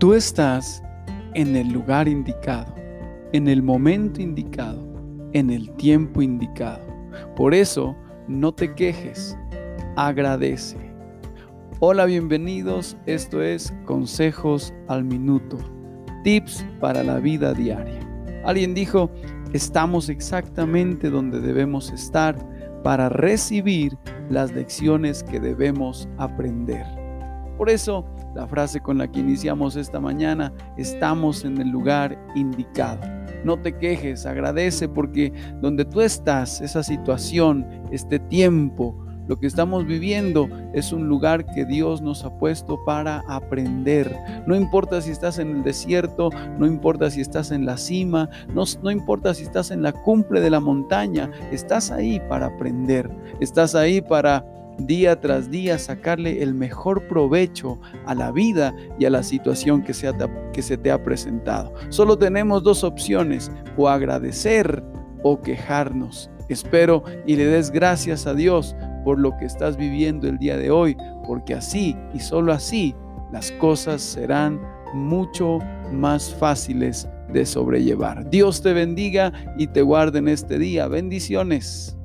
Tú estás en el lugar indicado, en el momento indicado, en el tiempo indicado. Por eso, no te quejes, agradece. Hola, bienvenidos. Esto es Consejos al Minuto, tips para la vida diaria. Alguien dijo, estamos exactamente donde debemos estar para recibir las lecciones que debemos aprender. Por eso, la frase con la que iniciamos esta mañana, estamos en el lugar indicado. No te quejes, agradece porque donde tú estás, esa situación, este tiempo, lo que estamos viviendo es un lugar que Dios nos ha puesto para aprender. No importa si estás en el desierto, no importa si estás en la cima, no, no, importa si estás en la cumbre de la montaña, estás ahí para aprender, estás ahí para día tras día sacarle el mejor provecho a la vida y a la situación que se, te ha presentado. Solo tenemos dos opciones, o agradecer o quejarnos. Espero y le des gracias a Dios por lo que estás viviendo el día de hoy, porque así y solo así las cosas serán mucho más fáciles de sobrellevar. Dios te bendiga y te guarde en este día. Bendiciones.